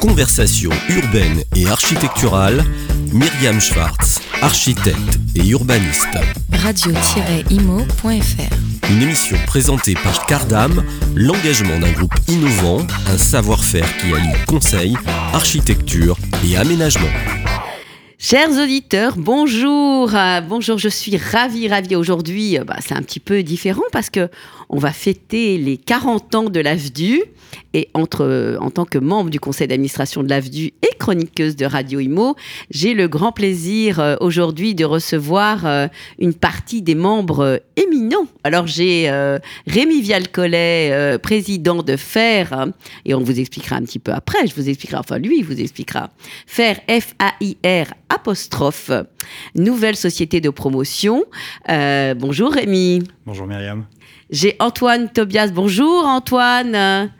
Conversation urbaine et architecturale, Myriam Schwartz, architecte et urbaniste. Radio-imo.fr Une émission présentée par Cardam, l'engagement d'un groupe innovant, un savoir-faire qui allie conseil, architecture et aménagement. Chers auditeurs, bonjour. Euh, bonjour, je suis ravie, ravie. Aujourd'hui, euh, bah, c'est un petit peu différent parce que on va fêter les 40 ans de l'AFDU. Et entre, euh, en tant que membre du conseil d'administration de l'AFDU et chroniqueuse de Radio Imo, j'ai le grand plaisir euh, aujourd'hui de recevoir euh, une partie des membres éminents. Alors j'ai Rémi Vialcollet, président de FAIR, et on vous expliquera un petit peu après, je vous expliquerai, enfin lui, il vous expliquera. FAIR, F-A-I-R, apostrophe, nouvelle société de promotion. bonjour Rémi. Bonjour Myriam. J'ai Antoine Tobias. Bonjour Antoine.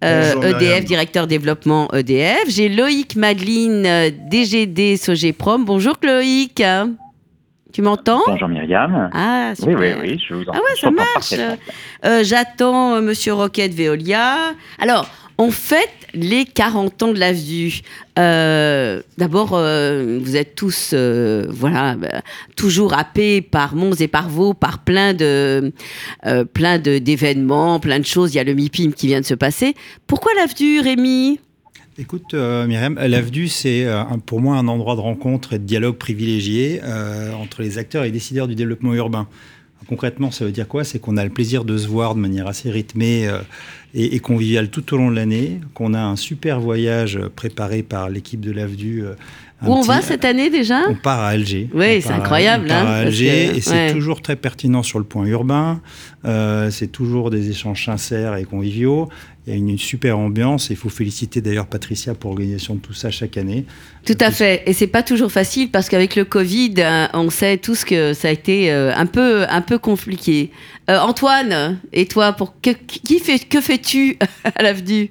EDF, e directeur développement EDF. J'ai Loïc Madeline, DGD Sogeprom. Bonjour Loïc. Tu m'entends? Bonjour Myriam. Ah, super. Oui, oui, oui, je vous entends. Ah ouais, ça marche. Euh, J'attends Monsieur Roquette Veolia. Alors, on fête les 40 ans de l'AFDU. Euh, D'abord, euh, vous êtes tous, euh, voilà, bah, toujours happés par Mons et par par plein de, plein d'événements, plein de choses. Il y a le MIPIM qui vient de se passer. Pourquoi l'AFDU, Rémi? Écoute, euh, Myriam, l'AFDU, c'est pour moi un endroit de rencontre et de dialogue privilégié entre les acteurs et les décideurs du développement urbain. Concrètement, ça veut dire quoi? C'est qu'on a le plaisir de se voir de manière assez rythmée et, conviviale tout au long de l'année, qu'on a un super voyage préparé par l'équipe de l'AFDU. Euh, Où on va cette année déjà? On part à Alger. Oui, c'est incroyable. On part hein, à Alger que, et c'est ouais. toujours très pertinent sur le point urbain. Euh, c'est toujours des échanges sincères et conviviaux. Il y a une, une super ambiance et il faut féliciter d'ailleurs Patricia pour l'organisation de tout ça chaque année. Tout à fait. Et c'est pas toujours facile parce qu'avec le Covid, on sait tous que ça a été euh, un peu, un peu compliqué. Euh, Antoine, et toi, pour que, qui fait, que fais-tu à l'avenue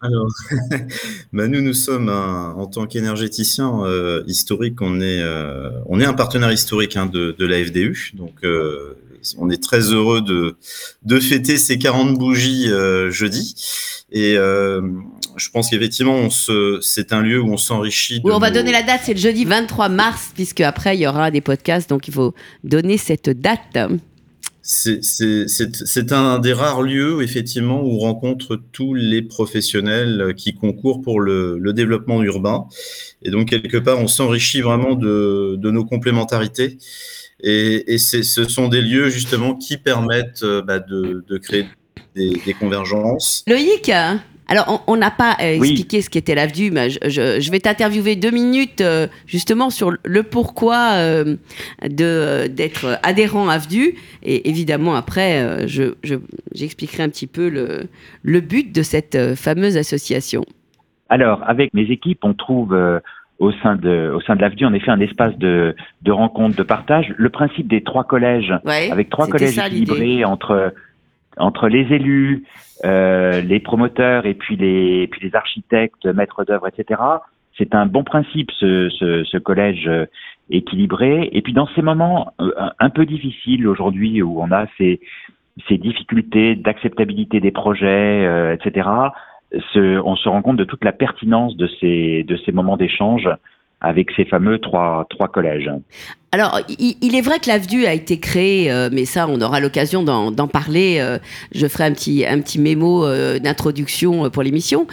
alors, bah nous, nous sommes un, en tant qu'énergéticien euh, historique, on est, euh, on est un partenaire historique hein, de, de la FDU. Donc, euh, on est très heureux de, de fêter ces 40 bougies euh, jeudi. Et euh, je pense qu'effectivement, c'est un lieu où on s'enrichit. Oui, on va nos... donner la date, c'est le jeudi 23 mars, puisque après il y aura des podcasts, donc il faut donner cette date. C'est un des rares lieux, effectivement, où on rencontre tous les professionnels qui concourent pour le, le développement urbain. Et donc, quelque part, on s'enrichit vraiment de, de, nos complémentarités. Et, et ce sont des lieux, justement, qui permettent bah, de, de, créer des, des convergences. Loïc alors, on n'a pas euh, expliqué ce qu'était l'AFDU, mais je, je, je vais t'interviewer deux minutes euh, justement sur le pourquoi euh, d'être adhérent à AFDU. Et évidemment, après, j'expliquerai je, un petit peu le, le, but de cette fameuse association. Alors, avec mes équipes, on trouve au sein de, au sein de l'AFDU, en effet, un espace de, de rencontre, de partage. Le principe des trois collèges, ouais, avec trois collèges ça, équilibrés entre entre les élus, euh, les promoteurs et puis les, puis les architectes, maîtres d'œuvre, etc. C'est un bon principe ce, ce, ce, collège équilibré. Et puis dans ces moments euh, un peu difficiles aujourd'hui où on a ces, ces difficultés d'acceptabilité des projets, euh, etc. Ce, on se rend compte de toute la pertinence de ces, de ces moments d'échange avec ces fameux trois, trois collèges. Alors, il, est vrai que l'AFDU a été créé, euh, mais ça, on aura l'occasion d'en parler. Euh, je ferai un petit, un petit mémo euh, d'introduction pour l'émission.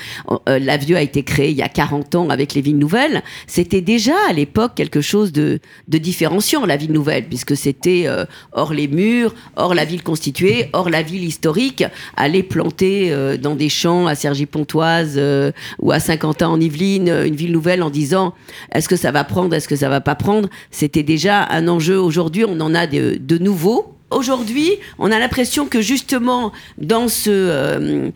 Euh, L'AFDU a été créé il y a 40 ans avec les villes nouvelles. C'était déjà à l'époque quelque chose de, de différenciant, la ville nouvelle, puisque c'était euh, hors les murs, hors la ville constituée, hors la ville historique, aller planter euh, dans des champs à Cergy-Pontoise ou à Saint-Quentin en Yvelines une ville nouvelle en disant est-ce que ça va prendre, est-ce que ça va pas prendre? C'était déjà un enjeu. Aujourd'hui, on en a de, de nouveaux. Aujourd'hui, on a l'impression que justement, dans ce, euh,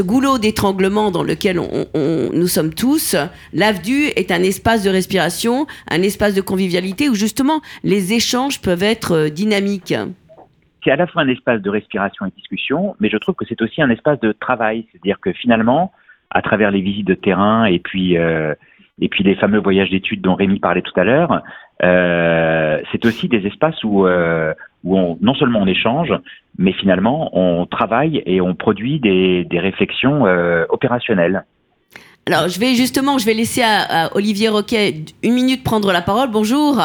goulot d'étranglement dans lequel on, nous sommes tous, l'AFDU est un espace de respiration, un espace de convivialité où justement les échanges peuvent être dynamiques. C'est à la fois un espace de respiration et discussion, mais je trouve que c'est aussi un espace de travail. C'est-à-dire que finalement, à travers les visites de terrain et puis euh, et puis les fameux voyages d'études dont Rémi parlait tout à l'heure, euh, c'est aussi des espaces où, euh, où on, non seulement on échange, mais finalement on travaille et on produit des, réflexions euh, opérationnelles. Alors, je vais justement, je vais laisser à, Olivier Roquet une minute prendre la parole. Bonjour.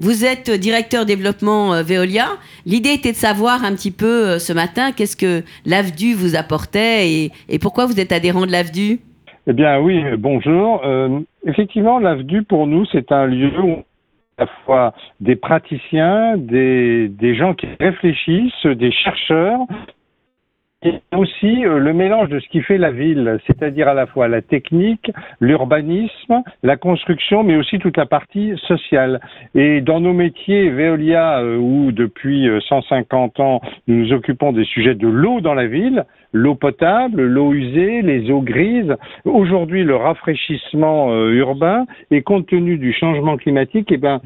Vous êtes directeur développement Veolia. L'idée était de savoir un petit peu ce matin qu'est-ce que l'AFDU vous apportait et, pourquoi vous êtes adhérent de l'AFDU. Eh bien oui, bonjour. Euh, effectivement, l'AFDU pour nous, c'est un lieu où à la fois des praticiens, des, gens qui réfléchissent, des chercheurs, et aussi euh, le mélange de ce qui fait la ville, c'est-à-dire à la fois la technique, l'urbanisme, la construction, mais aussi toute la partie sociale. Et dans nos métiers, Veolia, euh, où depuis 150 euh, ans nous nous occupons des sujets de l'eau dans la ville, l'eau potable, l'eau usée, les eaux grises, aujourd'hui le rafraîchissement urbain, et compte tenu du changement climatique, eh ben,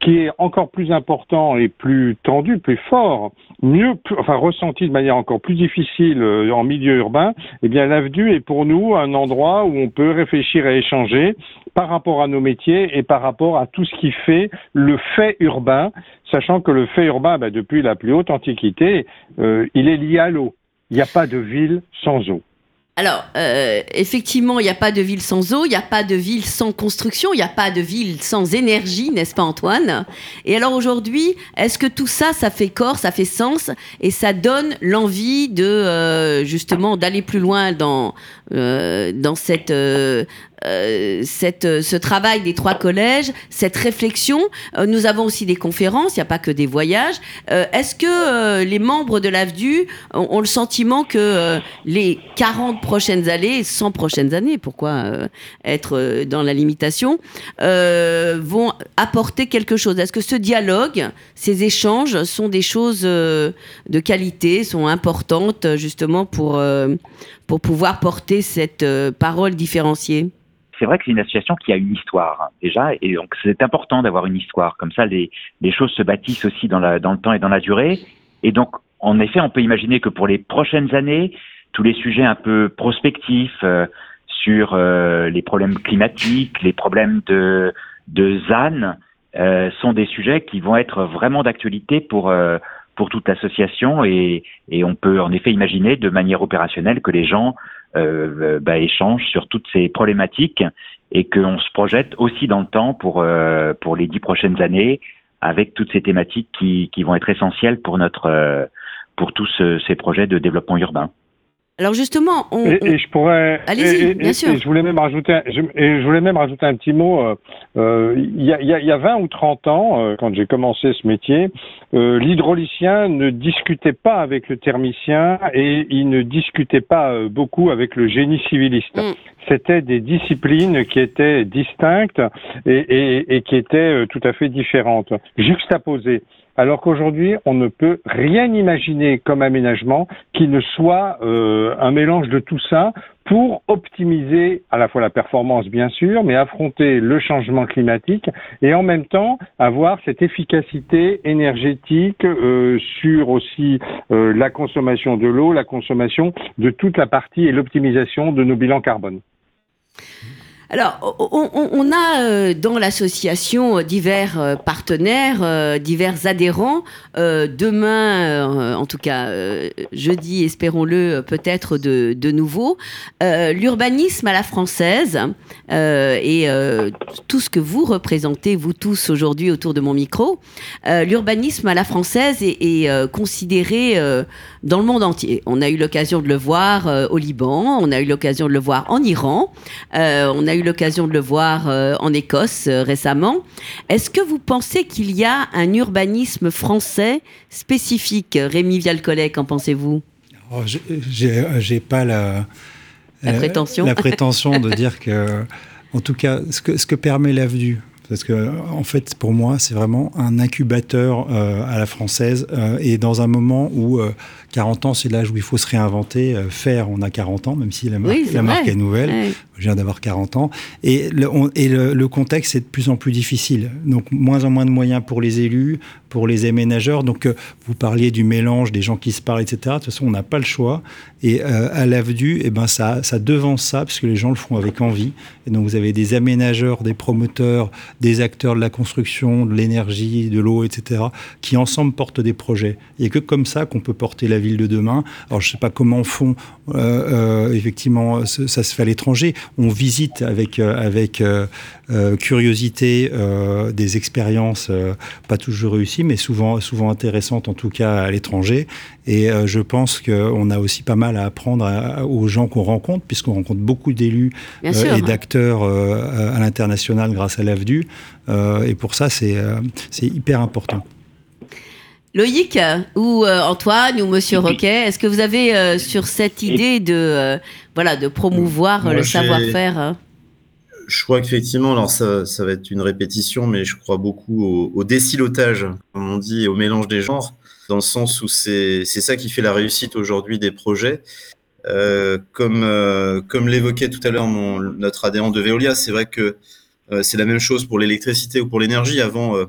qui est encore plus important et plus tendu, plus fort, mieux, ressenti de manière encore plus difficile euh, en milieu urbain, eh bien l'AVDU est pour nous un endroit où on peut réfléchir et échanger par rapport à nos métiers et par rapport à tout ce qui fait le fait urbain, sachant que le fait urbain, ben, depuis la plus haute antiquité, euh, il est lié à l'eau. Il n'y a pas de ville sans eau. Alors, euh, effectivement, il n'y a pas de ville sans eau, il n'y a pas de ville sans construction, il n'y a pas de ville sans énergie, n'est-ce pas Antoine? Et alors aujourd'hui, est-ce que tout ça, ça fait corps, ça fait sens et ça donne l'envie de euh, justement d'aller plus loin dans, euh, dans cette euh, cette, euh, ce travail des trois collèges, cette réflexion. Euh, nous avons aussi des conférences, il n'y a pas que des voyages. Est-ce que les membres de l'AFDU ont, le sentiment que les 40 prochaines années, 100 prochaines années, pourquoi être dans la limitation, vont apporter quelque chose? Est-ce que ce dialogue, ces échanges sont des choses de qualité, sont importantes justement pour, pour pouvoir porter cette parole différenciée? C'est vrai que c'est une association qui a une histoire déjà, et donc c'est important d'avoir une histoire. Comme ça, les, choses se bâtissent aussi dans, le temps et dans la durée. Et donc, en effet, on peut imaginer que pour les prochaines années, tous les sujets un peu prospectifs euh, sur euh, les problèmes climatiques, les problèmes de, de ZAN, euh, sont des sujets qui vont être vraiment d'actualité pour toute l'association et, on peut en effet imaginer de manière opérationnelle que les gens bah, échange sur toutes ces problématiques et qu'on se projette aussi dans le temps pour, euh, pour les dix prochaines années avec toutes ces thématiques qui, qui vont être essentielles pour notre euh, pour tous ces projets de développement urbain. Alors justement, on, et, je pourrais. Allez-y, bien sûr. je voulais même rajouter, un, je, et je voulais même rajouter un petit mot. Euh, euh, il y, a, y, a, 20 ou 30 ans, euh, quand j'ai commencé ce métier, l'hydraulicien ne discutait pas avec le thermicien et il ne discutait pas beaucoup avec le génie civiliste. Mm. C'était des disciplines qui étaient distinctes et, et, et qui étaient tout à fait différentes, juxtaposées alors qu'aujourd'hui, on ne peut rien imaginer comme aménagement qui ne soit euh, un mélange de tout ça pour optimiser à la fois la performance, bien sûr, mais affronter le changement climatique et en même temps avoir cette efficacité énergétique euh, sur aussi euh, la consommation de l'eau, la consommation de toute la partie et l'optimisation de nos bilans carbone. Alors, on, a euh, dans l'association euh, divers euh, partenaires, divers adhérents. demain, en tout cas jeudi, espérons-le, peut-être de, nouveau. L'urbanisme à la française et tout ce que vous représentez, vous tous aujourd'hui autour de mon micro, l'urbanisme à la française est, est considéré dans le monde entier. On a eu l'occasion de le voir au Liban, on a eu l'occasion de le voir en Iran, on a l'occasion de le voir euh, en Écosse euh, récemment. Est-ce que vous pensez qu'il y a un urbanisme français spécifique Rémi Vialcollet, qu'en pensez-vous? Oh, J'ai pas la, la, prétention. la prétention de dire que, en tout cas, ce que, ce que permet l'avenue, parce que, en fait, pour moi, c'est vraiment un incubateur euh, à la française. et dans un moment où 40 ans, c'est l'âge où il faut se réinventer. faire, on a 40 ans, même si la marque, la marque est nouvelle. Je viens d'avoir 40 ans. Et, le, et le, contexte est de plus en plus difficile. Donc, moins en moins de moyens pour les élus, pour les aménageurs. Donc, vous parliez du mélange des gens qui se parlent, etc. De toute façon, on n'a pas le choix. Et à l'AVDU, eh ben, ça, ça devance ça, parce que les gens le font avec envie. Et donc, vous avez des aménageurs, des promoteurs, des acteurs de la construction, de l'énergie, de l'eau, etc., qui ensemble portent des projets. Il n'y a que comme ça qu'on peut porter la ville de demain. Alors, je ne sais pas comment font, effectivement, ça se fait à l'étranger. On visite avec, avec curiosité des expériences pas toujours réussies, mais souvent, souvent intéressantes, en tout cas à l'étranger. Et je pense qu'on a aussi pas mal à apprendre aux gens qu'on rencontre, puisqu'on rencontre beaucoup d'élus et d'acteurs à l'international grâce à l'AVDU. et pour ça, c'est hyper important. Loïc ou Antoine ou Monsieur Roquet, est-ce que vous avez sur cette idée de voilà de promouvoir le savoir-faire hein? Je crois qu'effectivement, alors ça, ça, va être une répétition, mais je crois beaucoup au, au décilotage, comme on dit, au mélange des genres, dans le sens où c'est ça qui fait la réussite aujourd'hui des projets. Euh, comme euh, comme l'évoquait tout à l'heure notre adhérent de Veolia, c'est vrai que euh, c'est la même chose pour l'électricité ou pour l'énergie. Avant, euh,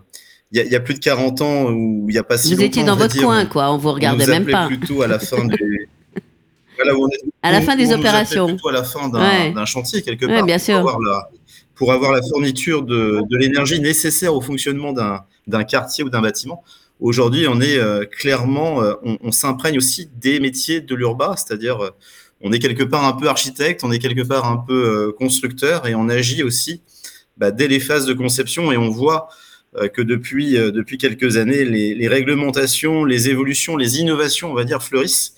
il y, y, a plus de 40 ans où il n'y a pas si vous longtemps. Vous étiez dans votre coin, quoi. On vous regardait on même pas. plutôt à la fin des voilà, on est, à la on, fin des opérations. Plutôt à la fin d'un ouais. chantier quelque part. Ouais, bien sûr. Pour avoir la, pour avoir la fourniture de, de l'énergie nécessaire au fonctionnement d'un quartier ou d'un bâtiment. Aujourd'hui, on est euh, clairement, euh, on, on s'imprègne aussi des métiers de l'urbain, c'est-à-dire euh, on est quelque part un peu architecte, on est quelque part un peu constructeur et on agit aussi bah, dès les phases de conception et on voit que depuis, depuis quelques années, les, réglementations, les évolutions, les innovations, on va dire, fleurissent.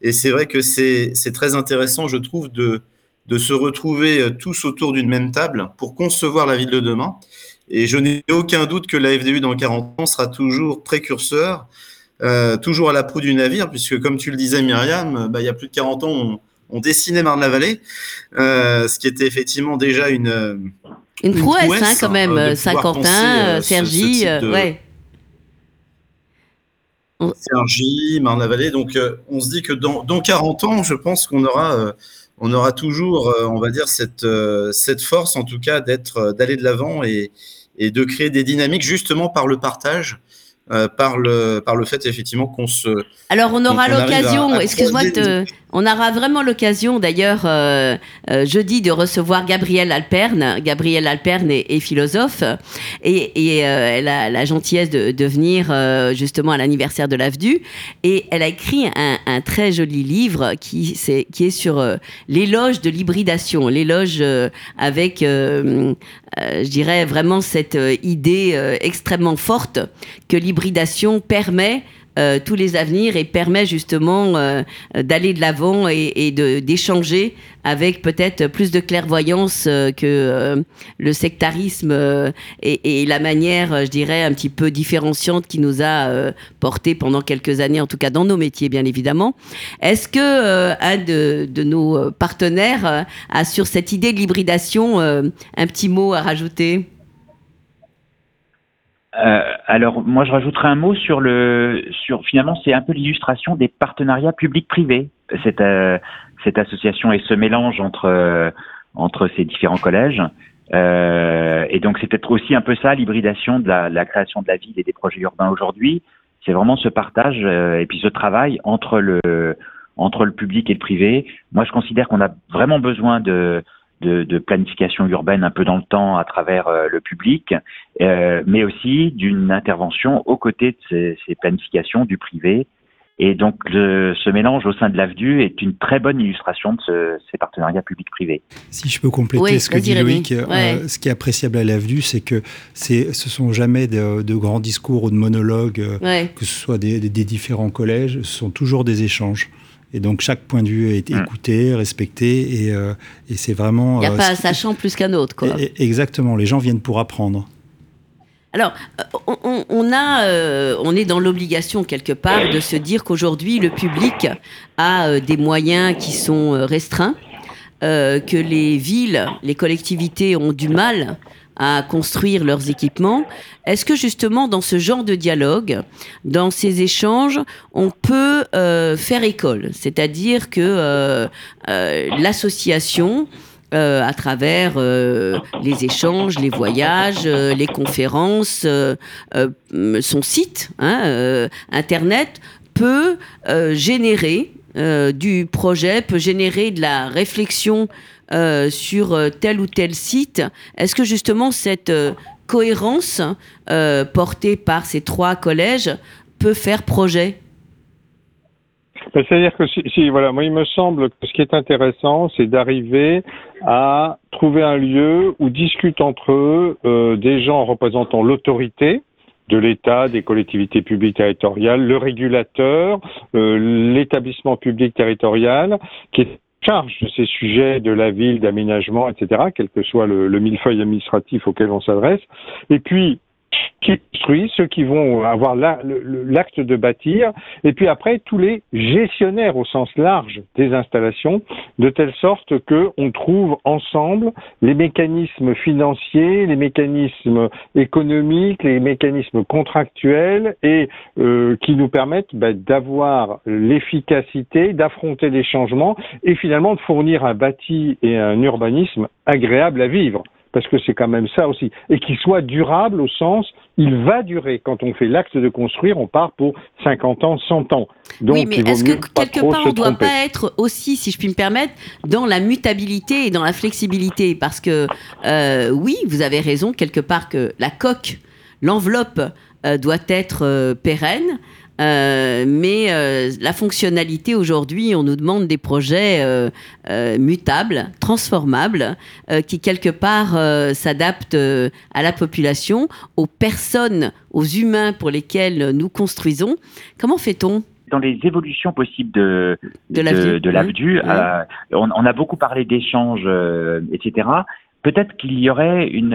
Et c'est vrai que c'est très intéressant, je trouve, de, de se retrouver tous autour d'une même table pour concevoir la ville de demain. Et je n'ai aucun doute que la FDU dans 40 ans sera toujours précurseur, euh, toujours à la proue du navire, puisque comme tu le disais Myriam, bah, il y a plus de 40 ans, on, dessinait Marne-la-Vallée, euh, ce qui était effectivement déjà une... Une, une prouesse, prouesse hein, quand même, euh, Saint-Quentin, Sergi, ce, ce de... ouais. Sergi, Marne-la-Vallée, donc on se dit que dans, dans 40 ans, je pense qu'on aura on aura toujours, on va dire, cette, cette force, en tout cas, d'être, d'aller de l'avant et, et, de créer des dynamiques justement par le partage, euh, par, le, par le fait effectivement qu'on se. Alors, on aura l'occasion, excuse-moi, on aura vraiment l'occasion d'ailleurs euh, euh, jeudi de recevoir Gabrielle Alperne. Gabrielle Alperne est, philosophe et, euh, elle a la gentillesse de, venir justement à l'anniversaire de l'AVDU et elle a écrit un, très joli livre qui, est, qui est sur l'éloge de l'hybridation, l'éloge avec, je dirais vraiment cette idée extrêmement forte que l'hybridation permet euh, tous les avenirs et permet justement euh, d'aller de l'avant et, et d'échanger avec peut-être plus de clairvoyance euh, que euh, le sectarisme euh, et, et, la manière, je dirais, un petit peu différenciante qui nous a porté pendant quelques années, en tout cas dans nos métiers, bien évidemment. Est-ce que un de, de, nos partenaires a sur cette idée de l'hybridation un petit mot à rajouter? Euh, alors moi je rajouterai un mot sur le sur finalement c'est un peu l'illustration des partenariats publics-privés cette euh, cette association et ce mélange entre euh, entre ces différents collèges. Et donc c'est peut-être aussi un peu ça l'hybridation de la, la, création de la ville et des projets urbains aujourd'hui. C'est vraiment ce partage et puis ce travail entre le entre le public et le privé. Moi je considère qu'on a vraiment besoin de de, de, planification urbaine un peu dans le temps à travers euh, le public, euh, mais aussi d'une intervention aux côtés de ces, ces, planifications du privé. Et donc le, ce mélange au sein de l'AVDU est une très bonne illustration de ce, ces partenariats publics-privés. Si je peux compléter oui, ce que dit Loïc, ouais. euh, ce qui est appréciable à l'AVDU, c'est que ce sont jamais de, de, grands discours ou de monologues, ouais. que ce soit des, des, des différents collèges, ce sont toujours des échanges. Et donc chaque point de vue est écouté, mmh. respecté, et, euh, et c'est vraiment. Il n'y a euh, pas un sachant plus qu'un autre, quoi. Exactement, les gens viennent pour apprendre. Alors, on, on, a, euh, on est dans l'obligation quelque part de se dire qu'aujourd'hui, le public a euh, des moyens qui sont euh, restreints, que les villes, les collectivités ont du mal à construire leurs équipements. Est-ce que justement dans ce genre de dialogue, dans ces échanges, on peut euh, faire école? C'est-à-dire que euh, euh, l'association à travers les échanges, les voyages, les conférences, son site, hein, Internet peut générer du projet, peut générer de la réflexion sur tel ou tel site. Est-ce que justement cette cohérence portée par ces trois collèges peut faire projet? Ben, c'est-à-dire que si, voilà, moi il me semble que ce qui est intéressant, c'est d'arriver à trouver un lieu où discutent entre eux euh, des gens représentant l'autorité de l'État, des collectivités publiques territoriales, le régulateur, euh, l'établissement public territorial, qui est charge de ces sujets de la ville, d'aménagement, etc., quel que soit le, le millefeuille administratif auquel on s'adresse. Et puis, qui construisent, ceux qui vont avoir l'acte de bâtir, et puis après tous les gestionnaires au sens large des installations, de telle sorte que on trouve ensemble les mécanismes financiers, les mécanismes économiques, les mécanismes contractuels et euh, qui nous permettent bah, d'avoir l'efficacité, d'affronter les changements et finalement de fournir un bâti et un urbanisme agréable à vivre parce que c'est quand même ça aussi, et qu'il soit durable au sens, il va durer. Quand on fait l'acte de construire, on part pour 50 ans, 100 ans. Donc, oui, mais est-ce que quelque part, on ne doit pas être aussi, si je puis me permettre, dans la mutabilité et dans la flexibilité? Parce que, euh, oui, vous avez raison, quelque part, que la coque, l'enveloppe euh, doit être euh, pérenne. Euh, mais euh, la fonctionnalité aujourd'hui, on nous demande des projets euh, mutables, transformables, qui quelque part s'adaptent à la population, aux personnes, aux humains pour lesquels nous construisons. Comment fait-on? Dans les évolutions possibles de, de, l'AVDU, on, on, a beaucoup parlé d'échanges, etc. Peut-être qu'il y aurait une,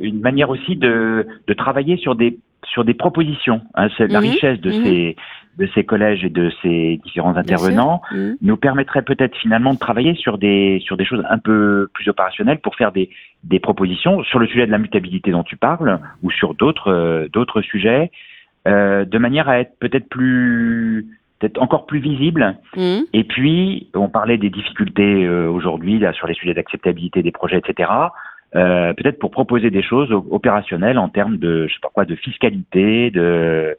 une manière aussi de travailler sur des sur des propositions. Hein, la mhm. richesse de mhm. ces de ces collèges et de ces différents intervenants mhm. nous permettrait peut-être finalement de travailler sur des sur des choses un peu plus opérationnelles pour faire des des propositions sur le sujet de la mutabilité dont tu parles ou sur d'autres euh, d'autres sujets euh, de manière à être peut-être plus peut-être encore plus visible. Et puis, on parlait des difficultés euh, aujourd'hui là sur les sujets d'acceptabilité des projets, etc. Euh, peut-être pour proposer des choses opérationnelles en termes de, je sais pas quoi, de fiscalité, de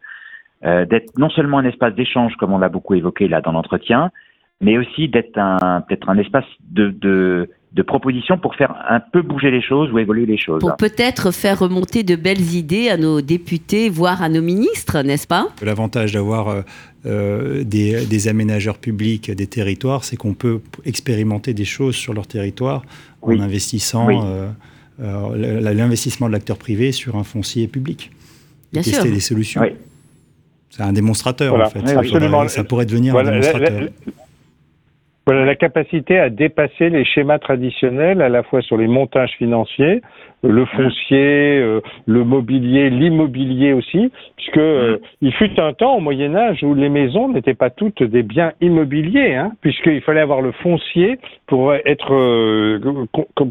euh, d'être non seulement un espace d'échange comme on l'a beaucoup évoqué là dans l'entretien, mais aussi d'être un peut-être un espace de, de de propositions pour faire un peu bouger les choses ou évoluer les choses. Pour peut-être faire remonter de belles idées à nos députés, voire à nos ministres, n'est-ce pas? L'avantage d'avoir euh, euh, des, des, aménageurs publics des territoires, c'est qu'on peut expérimenter des choses sur leur territoire en investissant euh, l'investissement de l'acteur privé sur un foncier public. Bien tester des solutions. C'est un démonstrateur, en fait. Ça, pourrait devenir un démonstrateur. Voilà la capacité à dépasser les schémas traditionnels, à la fois sur les montages financiers, le foncier, euh, le mobilier, l'immobilier aussi, puisque euh, il fut un temps au Moyen Âge où les maisons n'étaient pas toutes des biens immobiliers, hein, puisqu'il fallait avoir le foncier pour être euh,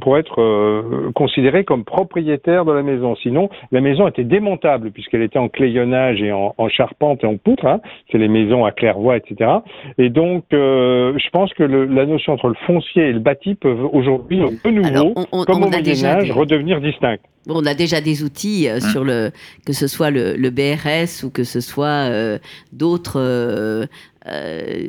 pour être considéré comme propriétaire de la maison. Sinon, la maison était démontable puisqu'elle était en clayonnage et en, charpente et en poutre. Hein, c'est les maisons à claire-voie, etc. Et donc, je pense que la notion entre le foncier et le bâti peuvent aujourd'hui, de nouveau, comme au Moyen Âge, redevenir distinctes. on a déjà des outils euh, sur le, que ce soit le, BRS ou que ce soit euh, d'autres euh,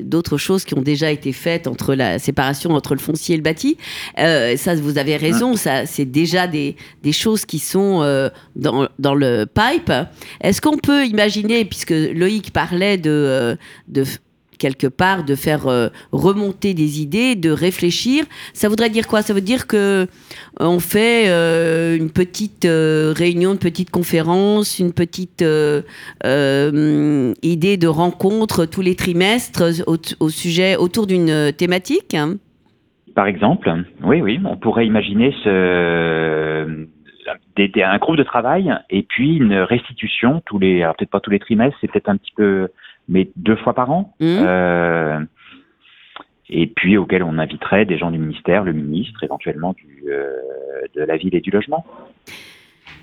d'autres choses qui ont déjà été faites entre la séparation entre le foncier et le bâti. ça, vous avez raison, ça, c'est déjà des, des, choses qui sont dans, dans, le pipe. Est-ce qu'on peut imaginer, puisque Loïc parlait de, de quelque part, de faire euh, remonter des idées, de réfléchir. Ça voudrait dire quoi? Ça veut dire que euh, on fait euh, une petite réunion, une petite conférence, une petite idée de rencontre tous les trimestres au, sujet autour d'une thématique. Par exemple, oui, oui, on pourrait imaginer un groupe de travail et puis une restitution tous les, peut-être pas tous les trimestres, c'est peut-être un petit peu mais deux fois par an. Mmh. Euh, et puis auquel on inviterait des gens du ministère, le ministre éventuellement du, euh, de la ville et du logement.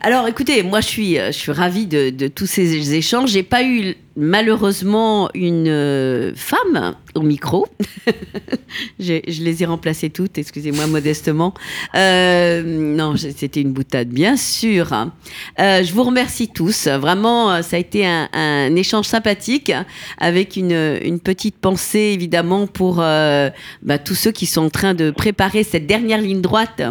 Alors écoutez, moi je suis, euh, je suis ravie de, de tous ces échanges. J'ai pas eu malheureusement une euh, femme au micro. je, les ai remplacées toutes, excusez-moi modestement. Euh, non, c'était une boutade, bien sûr. Euh, je vous remercie tous. Vraiment, ça a été un, échange sympathique avec une, petite pensée, évidemment, pour bah, tous ceux qui sont en train de préparer cette dernière ligne droite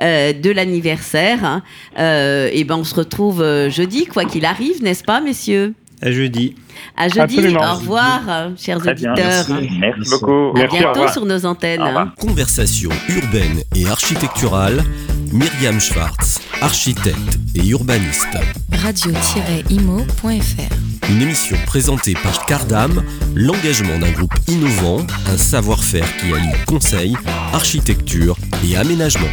de l'anniversaire. Euh, et ben, on se retrouve jeudi, quoi qu'il arrive, n'est-ce pas, messieurs? À jeudi. À jeudi. Absolument. Au revoir, chers Très auditeurs. Merci, Merci beaucoup. À Merci, bientôt sur nos antennes. Conversation urbaine et architecturale, Myriam Schwartz, architecte et urbaniste. radio-imo.fr Une émission présentée par Cardam, l'engagement d'un groupe innovant, un savoir-faire qui allie conseil, architecture et aménagement.